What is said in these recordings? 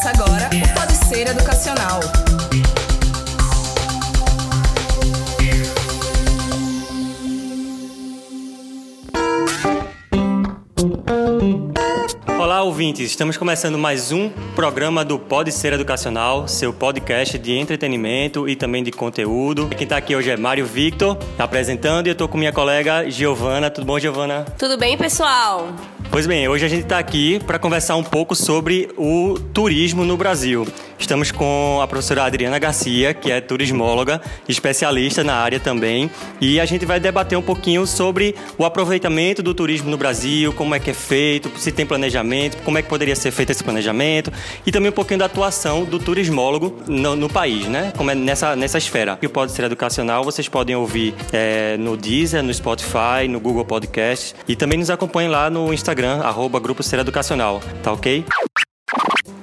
Começa agora o Pode Ser Educacional. Olá, ouvintes! Estamos começando mais um programa do Pode Ser Educacional, seu podcast de entretenimento e também de conteúdo. Quem está aqui hoje é Mário Victor, apresentando, e eu estou com minha colega Giovana. Tudo bom, Giovana? Tudo bem, pessoal? Pois bem, hoje a gente está aqui para conversar um pouco sobre o turismo no Brasil. Estamos com a professora Adriana Garcia, que é turismóloga, especialista na área também, e a gente vai debater um pouquinho sobre o aproveitamento do turismo no Brasil, como é que é feito, se tem planejamento, como é que poderia ser feito esse planejamento, e também um pouquinho da atuação do turismólogo no, no país, né? Como é nessa, nessa esfera. Que pode ser educacional, vocês podem ouvir é, no Deezer, no Spotify, no Google Podcast, e também nos acompanhem lá no Instagram Instagram, arroba Grupo Ser Educacional, tá ok?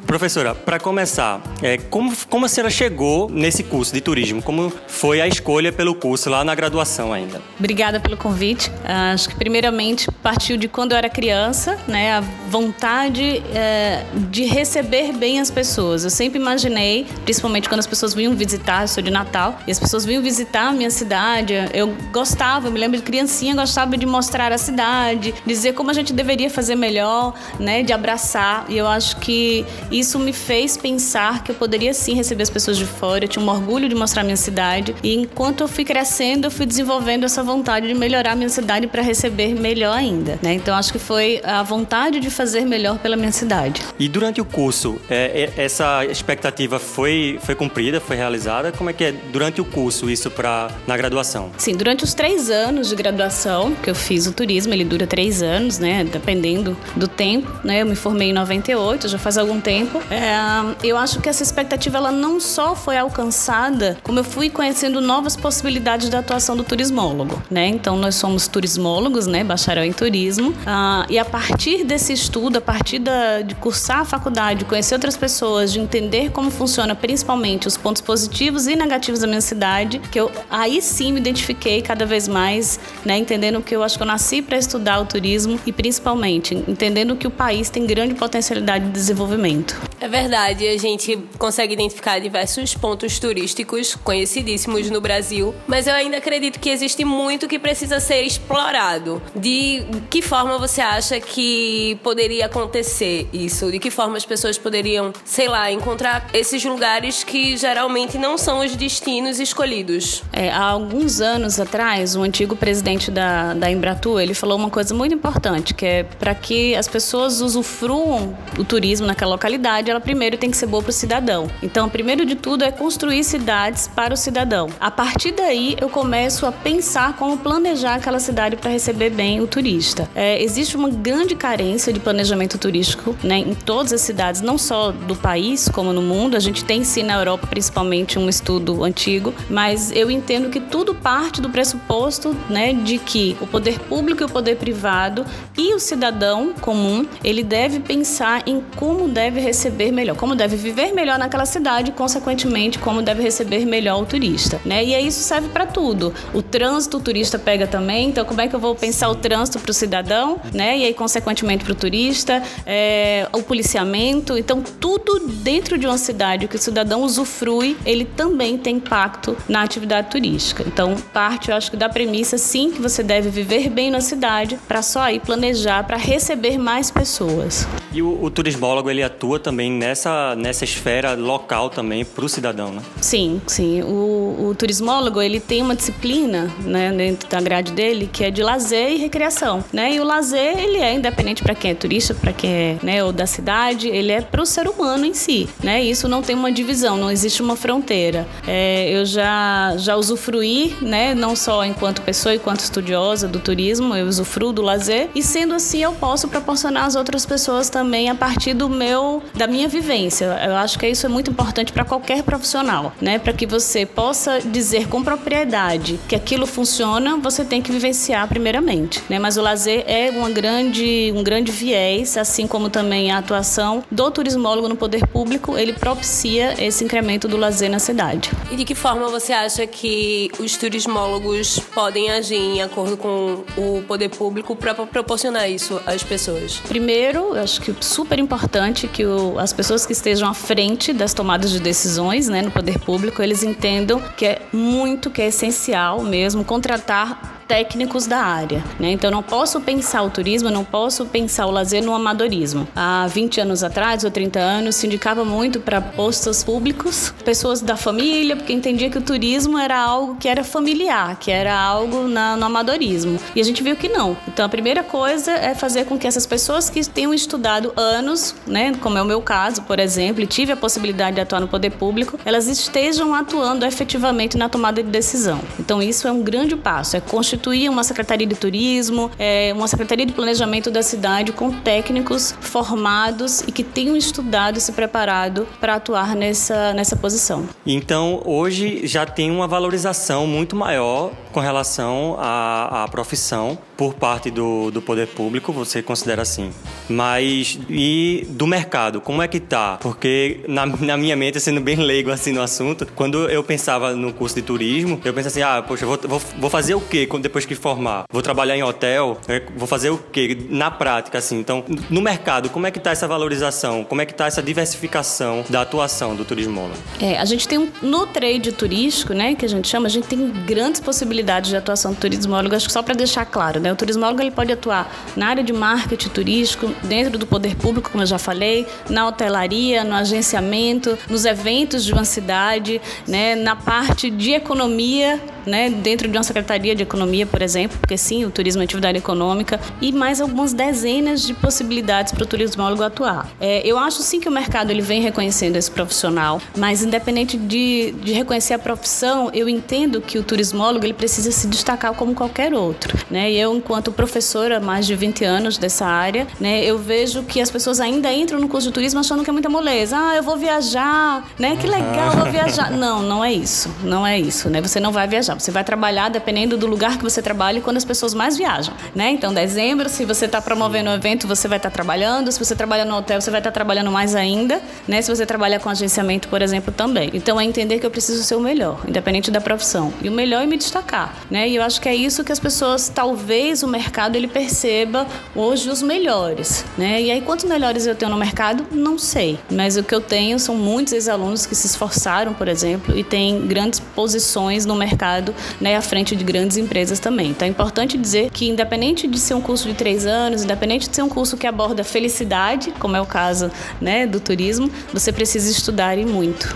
Professora, para começar, é, como, como a senhora chegou nesse curso de turismo? Como foi a escolha pelo curso lá na graduação ainda? Obrigada pelo convite. Acho que primeiramente partiu de quando eu era criança, né, a vontade é, de receber bem as pessoas. Eu sempre imaginei, principalmente quando as pessoas vinham visitar, eu sou de Natal, e as pessoas vinham visitar a minha cidade. Eu gostava, eu me lembro de criancinha, gostava de mostrar a cidade, dizer como a gente deveria fazer melhor, né, de abraçar. E eu acho que isso me fez pensar que eu poderia sim receber as pessoas de fora. Eu tinha um orgulho de mostrar minha cidade. E enquanto eu fui crescendo, eu fui desenvolvendo essa vontade de melhorar minha cidade para receber melhor ainda. Né? Então acho que foi a vontade de fazer melhor pela minha cidade. E durante o curso, é, é, essa expectativa foi, foi cumprida, foi realizada? Como é que é durante o curso isso para na graduação? Sim, durante os três anos de graduação que eu fiz o turismo, ele dura três anos, né? Dependendo do tempo. Né? Eu me formei em 98, já faz algum tempo tempo. É, eu acho que essa expectativa ela não só foi alcançada, como eu fui conhecendo novas possibilidades da atuação do turismólogo, né? Então nós somos turismólogos, né? Bacharel em turismo. Ah, e a partir desse estudo, a partir da, de cursar a faculdade, de conhecer outras pessoas, de entender como funciona principalmente os pontos positivos e negativos da minha cidade, que eu aí sim me identifiquei cada vez mais, né? Entendendo que eu acho que eu nasci para estudar o turismo e principalmente entendendo que o país tem grande potencialidade de desenvolvimento. É verdade, a gente consegue identificar diversos pontos turísticos conhecidíssimos no Brasil, mas eu ainda acredito que existe muito que precisa ser explorado. De que forma você acha que poderia acontecer isso? De que forma as pessoas poderiam, sei lá, encontrar esses lugares que geralmente não são os destinos escolhidos? É, há alguns anos atrás, o antigo presidente da, da Embratur, ele falou uma coisa muito importante, que é para que as pessoas usufruam o turismo naquela localidade, cidade, ela primeiro tem que ser boa para o cidadão. Então, primeiro de tudo é construir cidades para o cidadão. A partir daí, eu começo a pensar como planejar aquela cidade para receber bem o turista. É, existe uma grande carência de planejamento turístico né, em todas as cidades, não só do país, como no mundo. A gente tem sim na Europa, principalmente, um estudo antigo, mas eu entendo que tudo parte do pressuposto né, de que o poder público e o poder privado e o cidadão comum ele deve pensar em como deve receber receber melhor, como deve viver melhor naquela cidade, consequentemente, como deve receber melhor o turista, né? E isso serve para tudo. O trânsito o turista pega também, então como é que eu vou pensar o trânsito para o cidadão, né? E aí, consequentemente, para o turista, é, o policiamento. Então, tudo dentro de uma cidade que o cidadão usufrui, ele também tem impacto na atividade turística. Então, parte, eu acho que da premissa, sim, que você deve viver bem na cidade para só aí planejar para receber mais pessoas. E o, o turismólogo, ele atua também nessa, nessa esfera local também para o cidadão, né? Sim, sim. O, o turismólogo, ele tem uma disciplina né, dentro da grade dele que é de lazer e recreação, né? E o lazer, ele é independente para quem é turista, para quem é, né, ou da cidade, ele é para o ser humano em si, né? Isso não tem uma divisão, não existe uma fronteira. É, eu já, já usufruí, né, não só enquanto pessoa, enquanto estudiosa do turismo, eu usufruo do lazer e sendo assim eu posso proporcionar às outras pessoas também a partir do meu da minha vivência. Eu acho que isso é muito importante para qualquer profissional, né? Para que você possa dizer com propriedade que aquilo funciona, você tem que vivenciar primeiramente, né? Mas o lazer é uma grande, um grande viés, assim como também a atuação do turismólogo no poder público, ele propicia esse incremento do lazer na cidade. E de que forma você acha que os turismólogos podem agir em acordo com o poder público para proporcionar isso às pessoas? Primeiro, acho que super importante que o, as pessoas que estejam à frente das tomadas de decisões, né, no poder público, eles entendam que é muito, que é essencial mesmo contratar técnicos da área. Né? Então, não posso pensar o turismo, não posso pensar o lazer no amadorismo. Há 20 anos atrás, ou 30 anos, se indicava muito para postos públicos, pessoas da família, porque entendia que o turismo era algo que era familiar, que era algo na, no amadorismo. E a gente viu que não. Então, a primeira coisa é fazer com que essas pessoas que tenham estudado anos, né, como é o meu caso, por exemplo, e tive a possibilidade de atuar no poder público, elas estejam atuando efetivamente na tomada de decisão. Então, isso é um grande passo, é constituir constituir uma secretaria de turismo, é, uma secretaria de planejamento da cidade com técnicos formados e que tenham estudado e se preparado para atuar nessa, nessa posição. Então, hoje já tem uma valorização muito maior com relação à, à profissão por parte do, do poder público, você considera assim. Mas, e do mercado, como é que tá? Porque na, na minha mente, sendo bem leigo assim no assunto, quando eu pensava no curso de turismo, eu pensava assim, ah, poxa, vou, vou, vou fazer o quê depois que formar? Vou trabalhar em hotel? Né? Vou fazer o quê na prática, assim? Então, no mercado, como é que tá essa valorização? Como é que tá essa diversificação da atuação do turismólogo? É, a gente tem um, no trade turístico, né, que a gente chama, a gente tem grandes possibilidades de atuação do turismólogo, acho que só para deixar claro, né? O turismólogo ele pode atuar na área de marketing turístico, dentro do poder público, como eu já falei, na hotelaria, no agenciamento, nos eventos de uma cidade, né? Na parte de economia, né? Dentro de uma secretaria de economia, por exemplo, porque sim, o turismo é atividade econômica e mais algumas dezenas de possibilidades para o turismólogo atuar. É, eu acho sim que o mercado ele vem reconhecendo esse profissional, mas independente de, de reconhecer a profissão, eu entendo que o turismólogo ele precisa se destacar como qualquer outro. Né? E eu, enquanto professora há mais de 20 anos dessa área, né, eu vejo que as pessoas ainda entram no curso de turismo achando que é muita moleza. Ah, eu vou viajar, né? Que legal, vou viajar. Não, não é isso. Não é isso, né? Você não vai viajar. Você vai trabalhar dependendo do lugar que você trabalha e quando as pessoas mais viajam, né? Então, dezembro, se você está promovendo um evento, você vai estar tá trabalhando. Se você trabalha no hotel, você vai estar tá trabalhando mais ainda, né? Se você trabalha com agenciamento, por exemplo, também. Então, é entender que eu preciso ser o melhor, independente da profissão. E o melhor é me destacar né? E eu acho que é isso que as pessoas, talvez o mercado ele perceba hoje os melhores, né? E aí quantos melhores eu tenho no mercado? Não sei, mas o que eu tenho são muitos ex-alunos que se esforçaram, por exemplo, e têm grandes posições no mercado, né, à frente de grandes empresas também. Então é importante dizer que independente de ser um curso de três anos, independente de ser um curso que aborda felicidade, como é o caso, né, do turismo, você precisa estudar e muito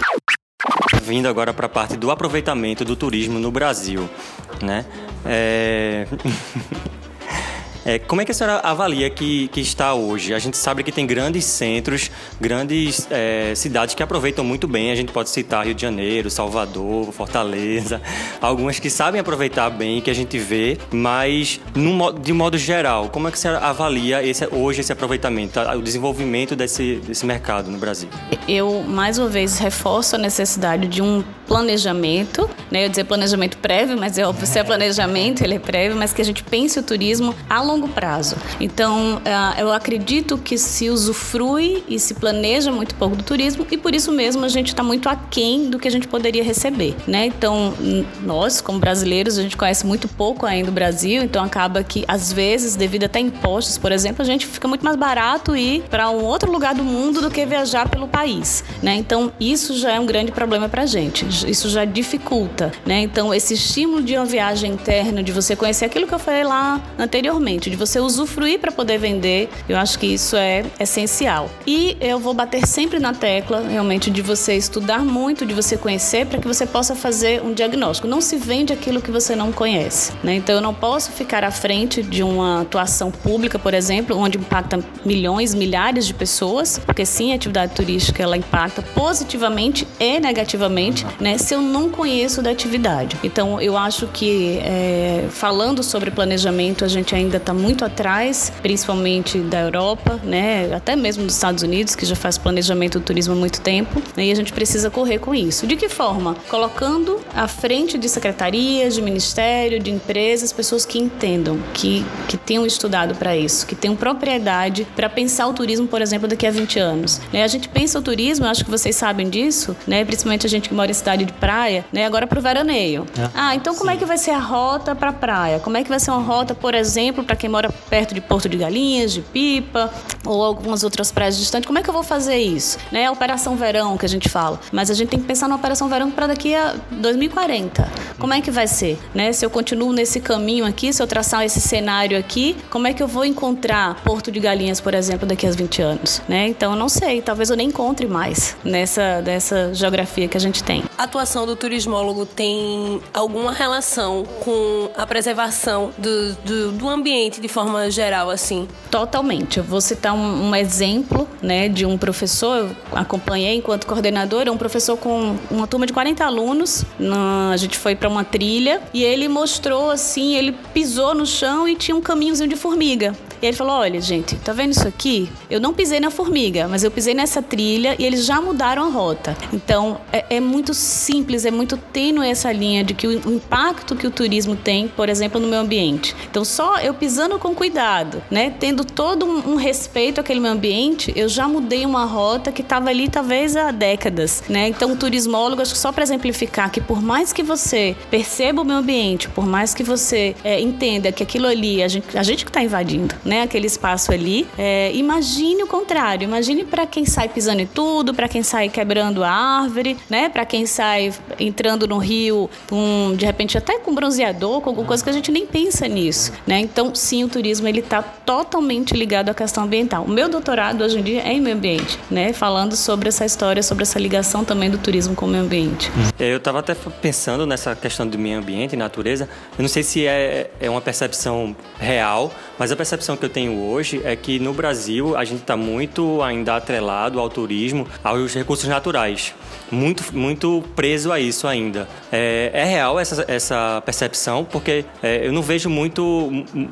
vindo agora para a parte do aproveitamento do turismo no Brasil, né? É... É, como é que a senhora avalia que, que está hoje? A gente sabe que tem grandes centros, grandes é, cidades que aproveitam muito bem. A gente pode citar Rio de Janeiro, Salvador, Fortaleza, algumas que sabem aproveitar bem, que a gente vê, mas no, de modo geral, como é que você avalia esse, hoje esse aproveitamento, o desenvolvimento desse, desse mercado no Brasil? Eu, mais uma vez, reforço a necessidade de um planejamento, né? Eu dizer planejamento prévio, mas é óbvio, se é planejamento, ele é prévio, mas que a gente pense o turismo a longo prazo. Então, é, eu acredito que se usufrui e se planeja muito pouco do turismo e por isso mesmo a gente está muito aquém do que a gente poderia receber, né? Então, nós, como brasileiros, a gente conhece muito pouco ainda o Brasil, então acaba que, às vezes, devido até impostos, por exemplo, a gente fica muito mais barato ir para um outro lugar do mundo do que viajar pelo país, né? Então, isso já é um grande problema para a gente isso já dificulta, né? Então, esse estímulo de uma viagem interna, de você conhecer aquilo que eu falei lá anteriormente, de você usufruir para poder vender, eu acho que isso é essencial. E eu vou bater sempre na tecla, realmente, de você estudar muito, de você conhecer, para que você possa fazer um diagnóstico. Não se vende aquilo que você não conhece, né? Então, eu não posso ficar à frente de uma atuação pública, por exemplo, onde impacta milhões, milhares de pessoas, porque sim, a atividade turística ela impacta positivamente e negativamente, né? Né, se eu não conheço da atividade. Então, eu acho que é, falando sobre planejamento, a gente ainda está muito atrás, principalmente da Europa, né, até mesmo dos Estados Unidos, que já faz planejamento do turismo há muito tempo, né, e a gente precisa correr com isso. De que forma? Colocando à frente de secretarias, de ministério, de empresas, pessoas que entendam, que, que tenham estudado para isso, que tenham propriedade para pensar o turismo, por exemplo, daqui a 20 anos. Né, a gente pensa o turismo, acho que vocês sabem disso, né, principalmente a gente que mora em cidade cidade de praia, né? Agora para o veraneio. É. Ah, então como é que vai ser a rota para praia? Como é que vai ser uma rota, por exemplo, para quem mora perto de Porto de Galinhas, de Pipa ou algumas outras praias distantes? Como é que eu vou fazer isso? Né? A operação verão que a gente fala. Mas a gente tem que pensar na operação verão para daqui a 2040. Como é que vai ser? Né? Se eu continuo nesse caminho aqui, se eu traçar esse cenário aqui, como é que eu vou encontrar Porto de Galinhas, por exemplo, daqui a 20 anos? Né? Então, eu não sei. Talvez eu nem encontre mais nessa dessa geografia que a gente tem. A atuação do turismólogo tem alguma relação com a preservação do, do, do ambiente de forma geral, assim? Totalmente. Eu vou citar um, um exemplo né, de um professor, eu acompanhei enquanto coordenadora, um professor com uma turma de 40 alunos. Na, a gente foi para uma trilha e ele mostrou assim, ele pisou no chão e tinha um caminhozinho de formiga. E ele falou: Olha, gente, tá vendo isso aqui? Eu não pisei na formiga, mas eu pisei nessa trilha e eles já mudaram a rota. Então, é, é muito simples, é muito tênue essa linha de que o, impacto que o turismo tem, por exemplo, no meio ambiente. Então, só eu pisando com cuidado, né? Tendo todo um, um respeito àquele meio ambiente, eu já mudei uma rota que estava ali talvez há décadas, né? Então, o turismólogo, acho que só para exemplificar que por mais que você perceba o meio ambiente, por mais que você é, entenda que aquilo ali, a gente, a gente que está invadindo, né, aquele espaço ali. É, imagine o contrário, imagine para quem sai pisando em tudo, para quem sai quebrando a árvore, né, para quem sai entrando no rio de repente até com bronzeador, com alguma coisa que a gente nem pensa nisso, né? Então, sim, o turismo ele está totalmente ligado à questão ambiental. O meu doutorado hoje em dia é em meio ambiente, né, falando sobre essa história, sobre essa ligação também do turismo com o meio ambiente. É, eu estava até pensando nessa questão do meio ambiente e natureza. Eu não sei se é, é uma percepção real, mas a percepção que eu tenho hoje é que no Brasil a gente está muito ainda atrelado ao turismo, aos recursos naturais. Muito, muito preso a isso ainda. É, é real essa, essa percepção, porque é, eu não vejo muito.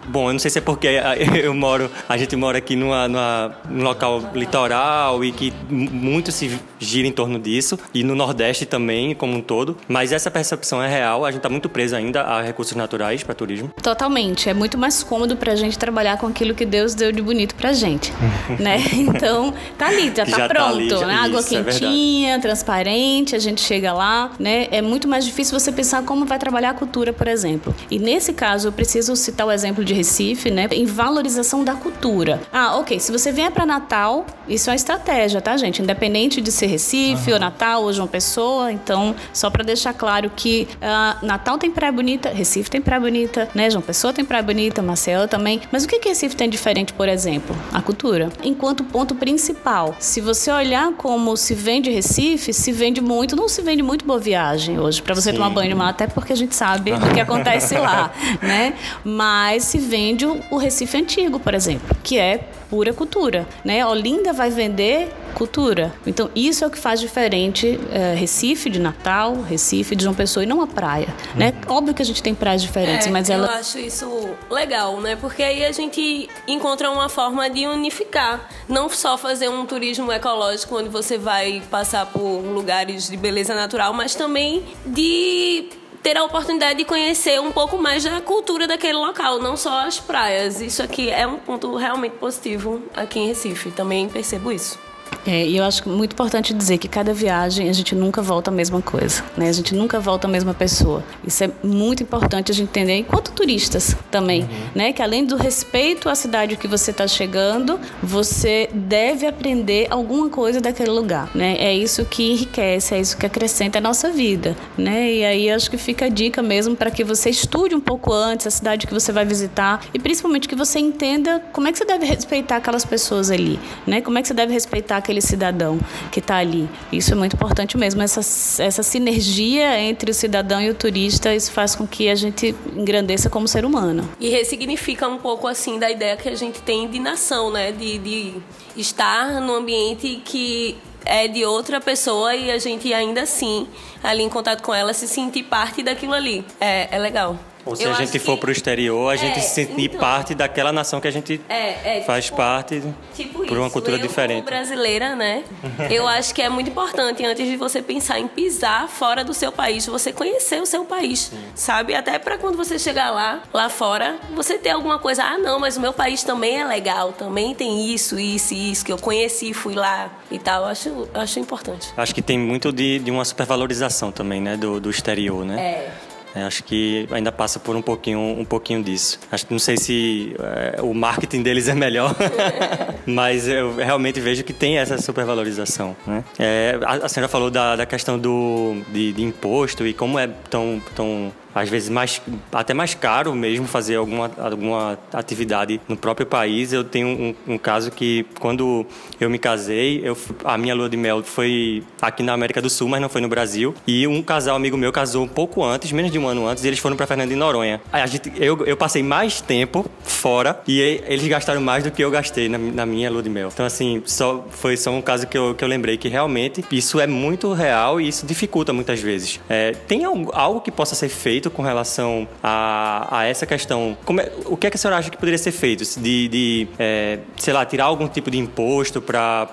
Bom, eu não sei se é porque eu moro, a gente mora aqui numa, numa, num local litoral e que muito se gira em torno disso, e no Nordeste também, como um todo. Mas essa percepção é real, a gente está muito preso ainda a recursos naturais para turismo. Totalmente. É muito mais cômodo para a gente trabalhar com aquilo que Deus deu de bonito pra gente, né? Então, tá ali, já tá já pronto, tá ali, já, né? Água isso, é quentinha, é transparente, a gente chega lá, né? É muito mais difícil você pensar como vai trabalhar a cultura, por exemplo. E nesse caso, eu preciso citar o exemplo de Recife, né? Em valorização da cultura. Ah, ok, se você vier para Natal, isso é uma estratégia, tá, gente? Independente de ser Recife uhum. ou Natal ou João Pessoa, então, só para deixar claro que uh, Natal tem praia bonita, Recife tem praia bonita, né? João Pessoa tem praia bonita, Maceió também. Mas o que, que Recife tem diferente, por exemplo? A cultura. Enquanto ponto principal, se você olhar como se vende Recife, se vende muito, não se vende muito boa viagem hoje para você Sim. tomar banho de mar, até porque a gente sabe o que acontece lá, né? Mas se vende o Recife antigo, por exemplo, que é pura cultura, né? Olinda vai vender cultura. Então isso é o que faz diferente é, Recife de Natal, Recife de João Pessoa e não a praia, né? Uhum. Óbvio que a gente tem praias diferentes, é, mas ela Eu acho isso legal, né? Porque aí a gente encontra uma forma de unificar, não só fazer um turismo ecológico onde você vai passar por lugares de beleza natural, mas também de ter a oportunidade de conhecer um pouco mais da cultura daquele local, não só as praias. Isso aqui é um ponto realmente positivo aqui em Recife, também percebo isso. É, e eu acho muito importante dizer que cada viagem a gente nunca volta a mesma coisa, né? A gente nunca volta a mesma pessoa. Isso é muito importante a gente entender enquanto turistas também, uhum. né? Que além do respeito à cidade que você está chegando, você deve aprender alguma coisa daquele lugar, né? É isso que enriquece, é isso que acrescenta a nossa vida, né? E aí acho que fica a dica mesmo para que você estude um pouco antes a cidade que você vai visitar e principalmente que você entenda como é que você deve respeitar aquelas pessoas ali, né? Como é que você deve respeitar aquele cidadão que está ali. Isso é muito importante mesmo, essa, essa sinergia entre o cidadão e o turista, isso faz com que a gente engrandeça como ser humano. E ressignifica um pouco assim da ideia que a gente tem de nação, né? De, de estar num ambiente que é de outra pessoa e a gente ainda assim, ali em contato com ela, se sentir parte daquilo ali. É, é legal. Ou se Eu a gente que- for para o exterior, a gente É, se sentir então. parte daquela nação que a gente É, é, faz tipo- parte Tipo por uma isso, cultura eu, diferente. Como brasileira, né? eu acho que é muito importante antes de você pensar em pisar fora do seu país, você conhecer o seu país, sabe? Até para quando você chegar lá, lá fora, você ter alguma coisa, ah, não, mas o meu país também é legal, também tem isso, isso e isso que eu conheci, fui lá e tal. Eu acho, eu acho importante. Acho que tem muito de, de uma supervalorização também, né, do, do exterior, né? É. É, acho que ainda passa por um pouquinho, um pouquinho disso. Acho que não sei se é, o marketing deles é melhor, mas eu realmente vejo que tem essa supervalorização. Né? É, a, a senhora falou da, da questão do, de, de imposto e como é tão, tão às vezes mais até mais caro mesmo fazer alguma, alguma atividade no próprio país. Eu tenho um, um caso que quando eu me casei, eu, a minha lua de mel foi aqui na América do Sul, mas não foi no Brasil. E um casal amigo meu casou um pouco antes, menos de um ano antes, e eles foram para Fernando de Noronha. A gente, eu, eu passei mais tempo fora e- eles gastaram mais do que eu gastei na, na minha lua de mel. Então, assim, só, foi só um caso que eu, que eu lembrei que realmente isso é muito real e isso dificulta muitas vezes. É, tem algo, algo que possa ser feito com relação a, a essa questão? É- o que é que a senhora acha que poderia ser feito? De, de é, sei lá, tirar algum tipo de imposto para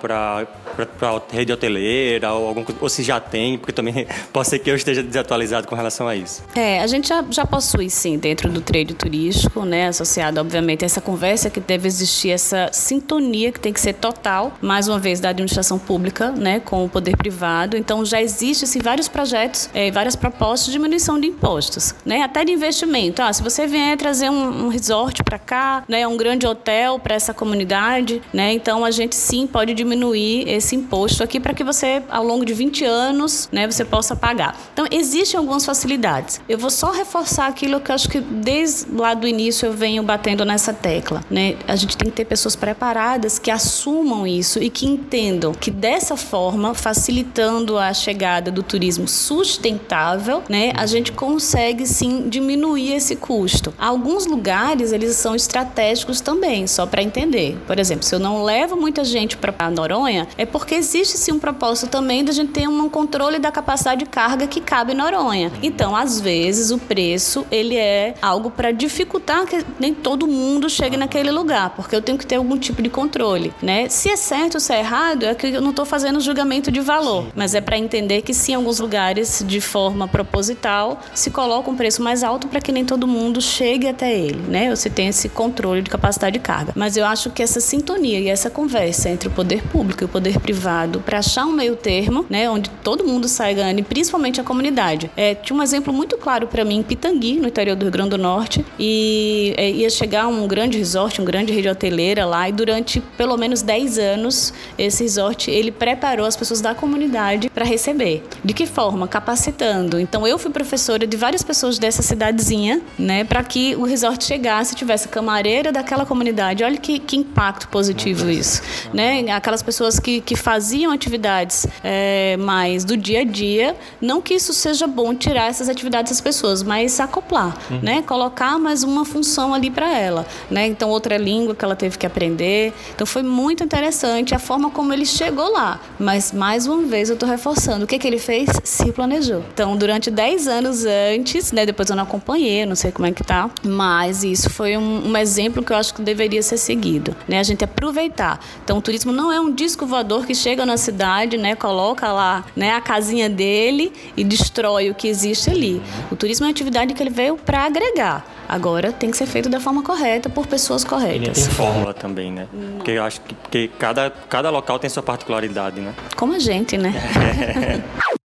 a rede hoteleira ou, algum, ou se já tem, porque também pode ser que eu esteja desatualizado com relação a isso. É, a gente já, já possui, sim, dentro do trade turístico, né, associado, obviamente, a essa conversa que deve existir essa sintonia que tem que ser total, mais uma vez, da administração pública, né, com o poder privado. Então, já existe, assim, vários projetos, eh, várias propostas de diminuição de impostos, né, até de investimento. Ah, se você vier trazer um, um resort para cá, né, um grande hotel para essa comunidade, né, então a gente sim pode diminuir esse imposto aqui para que você, ao longo de 20 anos, né, você possa pagar. Então, existem algumas facilidades. Eu vou só reforçar aquilo que eu acho que desde lá do início eu venho batendo nessa tecla, né? A gente tem que ter pessoas preparadas que assumam isso e que entendam que dessa forma, facilitando a chegada do turismo sustentável, né, a gente consegue sim diminuir esse custo. Alguns lugares eles são estratégicos também, só para entender. Por exemplo, se eu não levo muita gente para Noronha, é porque existe sim um propósito também da gente ter um controle da capacidade de carga que cabe em Noronha. Então, às vezes, o preço ele é algo para dificultar que nem todo mundo chegue naquele lugar, porque eu tenho que ter algum tipo de controle, né? Se é certo ou se é errado, é que eu não estou fazendo julgamento de valor, mas é para entender que sim, em alguns lugares, de forma proposital, se coloca um preço mais alto para que nem todo mundo chegue até ele, né? Você tem esse controle de capacidade de carga. Mas eu acho que essa sintonia e essa conversa entre o poder público e o poder privado para achar um meio termo, né, onde todo mundo sai ganhando, e principalmente a comunidade. É, tinha um exemplo muito claro para mim em Pitangui, no interior do Rio Grande do Norte, e é, ia chegar um grande resort, um grande rede hoteleira lá, e durante pelo menos 10 anos esse resort ele preparou as pessoas da comunidade para receber. De que forma? Capacitando. Então eu fui professora de várias pessoas dessa cidadezinha, né, para que o resort chegasse tivesse camareira daquela comunidade. Olha que, que impacto positivo isso, né? Aquelas pessoas que, que faziam atividades é, mais do dia a dia, não que isso seja bom tirar essas atividades das pessoas, mas acoplar, né? Colocar mais uma função ali para ela, né? Então outra língua que ela teve que aprender. Então foi muito interessante a forma como ele chegou lá. Mas mais uma vez eu estou reforçando, o que que ele fez? Se planejou. Então durante 10 anos antes, né? Depois eu não acompanhei, não sei como é que tá, mas isso foi um, um exemplo que eu acho que deveria ser seguido, né? A gente aproveitar. Então o turismo não é um disco voador que chega na cidade, né? Coloca lá, né? A casinha dele e destrói o que existe ali. O turismo é uma atividade que ele veio para agregar. Agora tem que ser feito da forma correta por pessoas Ele tem corretas. fórmula também, né? Porque eu acho que, que cada, cada local tem sua particularidade, né? Como a gente, né? É,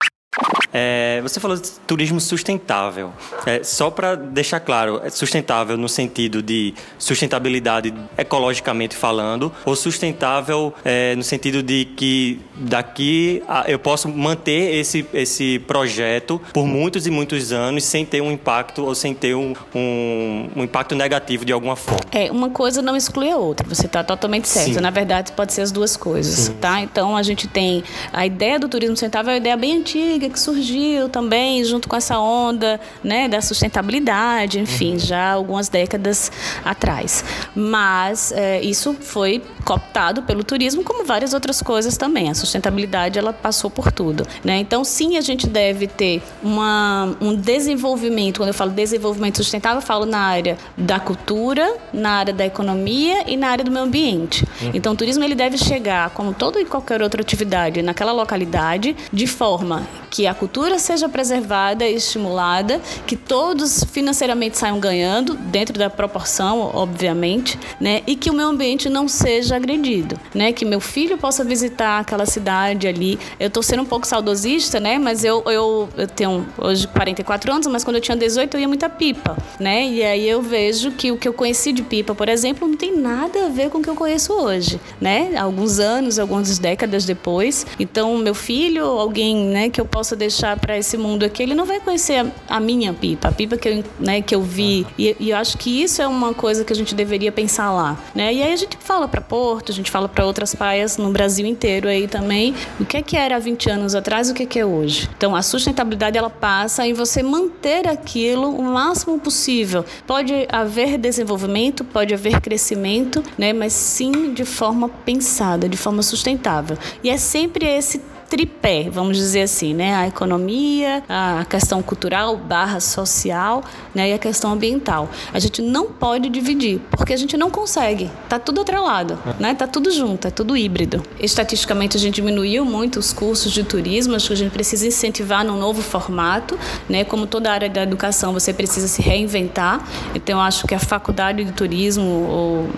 você falou de turismo sustentável. É, só para deixar claro, é sustentável no sentido de sustentabilidade ecologicamente falando, ou sustentável é, no sentido de que daqui a, eu posso manter esse, esse projeto por muitos e muitos anos sem ter um impacto ou sem ter um, um, um impacto negativo de alguma forma. É, uma coisa não exclui a outra. Você está totalmente certo. Sim. Na verdade, pode ser as duas coisas, tá? Então, a gente tem a ideia do turismo sustentável, é uma ideia bem antiga que surgiu surgiu também junto com essa onda né, da sustentabilidade, enfim, uhum. já algumas décadas atrás. Mas é, isso foi cooptado pelo turismo, como várias outras coisas também. A sustentabilidade ela passou por tudo. Né? Então, sim, a gente deve ter uma, um desenvolvimento. Quando eu falo desenvolvimento sustentável, eu falo na área da cultura, na área da economia e na área do meio ambiente. Uhum. Então, o turismo ele deve chegar, como toda e qualquer outra atividade, naquela localidade, de forma que a cultura seja preservada e estimulada, que todos financeiramente saiam ganhando, dentro da proporção, obviamente, né? e que o meio ambiente não seja agredido. Né? Que meu filho possa visitar aquela cidade ali. Eu estou sendo um pouco saudosista, né? mas eu, eu, eu tenho hoje 44 anos, mas quando eu tinha 18 eu ia muita pipa. Né? E aí eu vejo que o que eu conheci de pipa, por exemplo, não tem nada a ver com o que eu conheço hoje. Né? Alguns anos, algumas décadas depois. Então, meu filho, alguém né, que eu possa posso deixar para esse mundo aqui, ele não vai conhecer a, minha pipa, a pipa que eu, né, que eu vi. E, e, eu acho que isso é uma coisa que a gente deveria pensar lá. Né? E aí a gente fala para Porto, a gente fala para outras praias no Brasil inteiro aí também, o que é que era há 20 anos atrás e o que é que é hoje. Então a sustentabilidade ela passa em você manter aquilo o máximo possível. Pode haver desenvolvimento, pode haver crescimento, né? mas sim de forma pensada, de forma sustentável. E é sempre esse tripé, vamos dizer assim, né? A economia, a questão cultural barra social, né? E a questão ambiental. A gente não pode dividir, porque a gente não consegue. Tá tudo atrelado, né? Tá tudo junto, é tudo híbrido. Estatisticamente a gente diminuiu muito os cursos de turismo, acho que a gente precisa incentivar num novo formato, né? Como toda área da educação, você precisa se reinventar. Então acho que a faculdade de turismo ou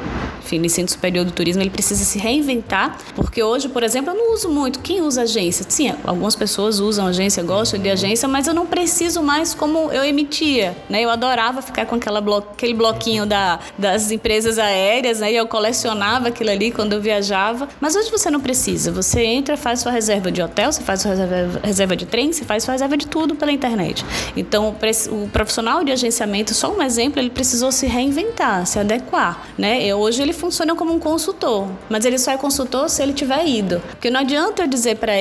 enfim, ensino superior do turismo, ele precisa se reinventar, porque hoje, por exemplo, eu não uso muito. Quem usa agência? Sim, algumas pessoas usam agência, gostam de agência, mas eu não preciso mais como eu emitia, né? Eu adorava ficar com aquela blo aquele bloquinho da, das empresas aéreas, né? E eu colecionava aquilo ali quando eu viajava. Mas hoje você não precisa. Você entra, faz sua reserva de hotel, você faz sua reserva, reserva de trem, você faz sua reserva de tudo pela internet. Então, o profissional de agenciamento, só um exemplo, ele precisou se reinventar, se adequar, né? Eu, hoje ele ele funciona como um consultor, mas ele só é consultor se ele tiver ido. Porque não adianta eu dizer para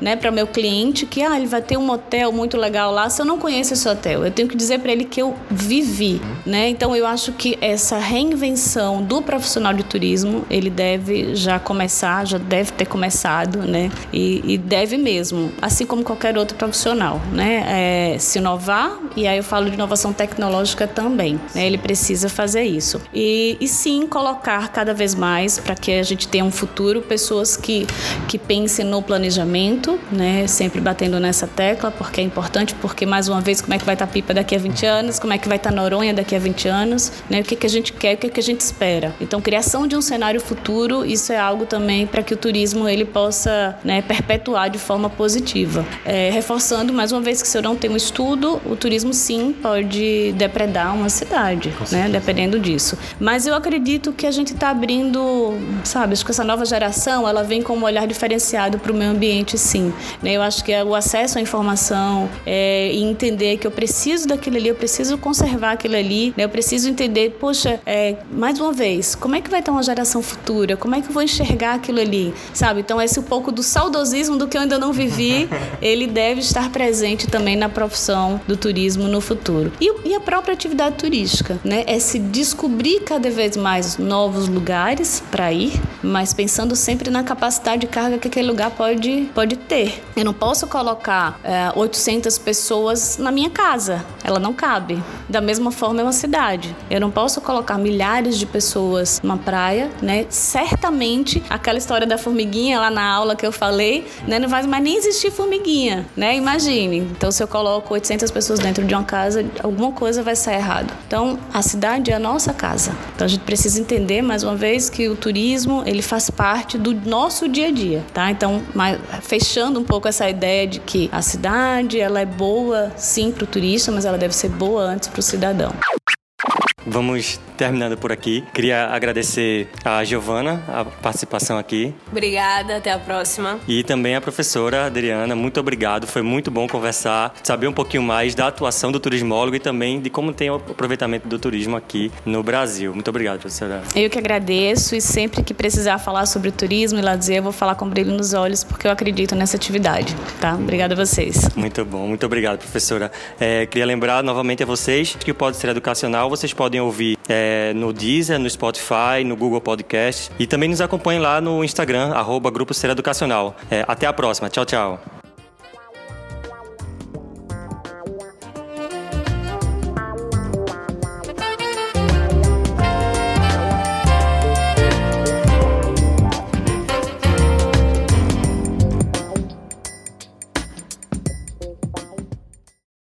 né, para meu cliente que ah, ele vai ter um hotel muito legal lá se eu não conheço esse hotel. Eu tenho que dizer para ele que eu vivi, né? Então eu acho que essa reinvenção do profissional de turismo, ele deve já começar, já deve ter começado, né? E, e deve mesmo, assim como qualquer outro profissional, né? É, se inovar, e aí eu falo de inovação tecnológica também, né? Ele precisa fazer isso. E, e sim colocar cada vez mais para que a gente tenha um futuro pessoas que, que pensem no planejamento, né? Sempre batendo nessa tecla, porque é importante, porque mais uma vez, como é que vai estar tá Pipa daqui a 20 anos, como é que vai estar tá Noronha daqui a 20 anos, né? O que, que a gente quer, o que, que a gente espera. Então, criação de um cenário futuro, isso é algo também para que o turismo ele possa né, perpetuar de forma positiva. É, reforçando, mais uma vez, que se eu não tenho estudo, o turismo sim pode depredar uma cidade, né? Dependendo disso. Mas eu acredito que a gente gente está abrindo, sabe, acho que essa nova geração, ela vem com um olhar diferenciado para o meio ambiente, sim. Né? Eu acho que é o acesso à informação é, e entender que eu preciso daquilo ali, eu preciso conservar aquilo ali, né? eu preciso entender, poxa, é, mais uma vez, como é que vai estar uma geração futura? Como é que eu vou enxergar aquilo ali? Sabe? Então, esse um pouco do saudosismo do que eu ainda não vivi, ele deve estar presente também na profissão do turismo no futuro. E, e a própria atividade turística, né? É se descobrir cada vez mais novos lugares para ir, mas pensando sempre na capacidade de carga que aquele lugar pode, pode ter. Eu não posso colocar é, 800 pessoas na minha casa, ela não cabe. Da mesma forma é uma cidade. Eu não posso colocar milhares de pessoas numa praia, né? Certamente aquela história da formiguinha lá na aula que eu falei, né? Não vai mais nem existir formiguinha, né? Imagine. Então se eu coloco 800 pessoas dentro de uma casa, alguma coisa vai sair errado. Então a cidade é a nossa casa. Então a gente precisa entender mais uma vez que o turismo ele faz parte do nosso dia a dia, tá? Então, fechando um pouco essa ideia de que a cidade ela é boa sim para o turista, mas ela deve ser boa antes para o cidadão. Vamos terminando por aqui. Queria agradecer a Giovana a participação aqui. Obrigada, até a próxima. E também a professora Adriana, muito obrigado. Foi muito bom conversar, saber um pouquinho mais da atuação do turismólogo e também de como tem o aproveitamento do turismo aqui no Brasil. Muito obrigado, professora. Eu que agradeço e sempre que precisar falar sobre turismo e lazer, eu vou falar com brilho nos olhos porque eu acredito nessa atividade, tá? Obrigada a vocês. Muito bom, muito obrigado, professora. É, queria lembrar novamente a vocês que o Pode Ser Educacional vocês podem ouvir é, no Deezer, no Spotify, no Google Podcast e também nos acompanhem lá no Instagram, arroba Grupo Ser Educacional. É, até a próxima. Tchau, tchau.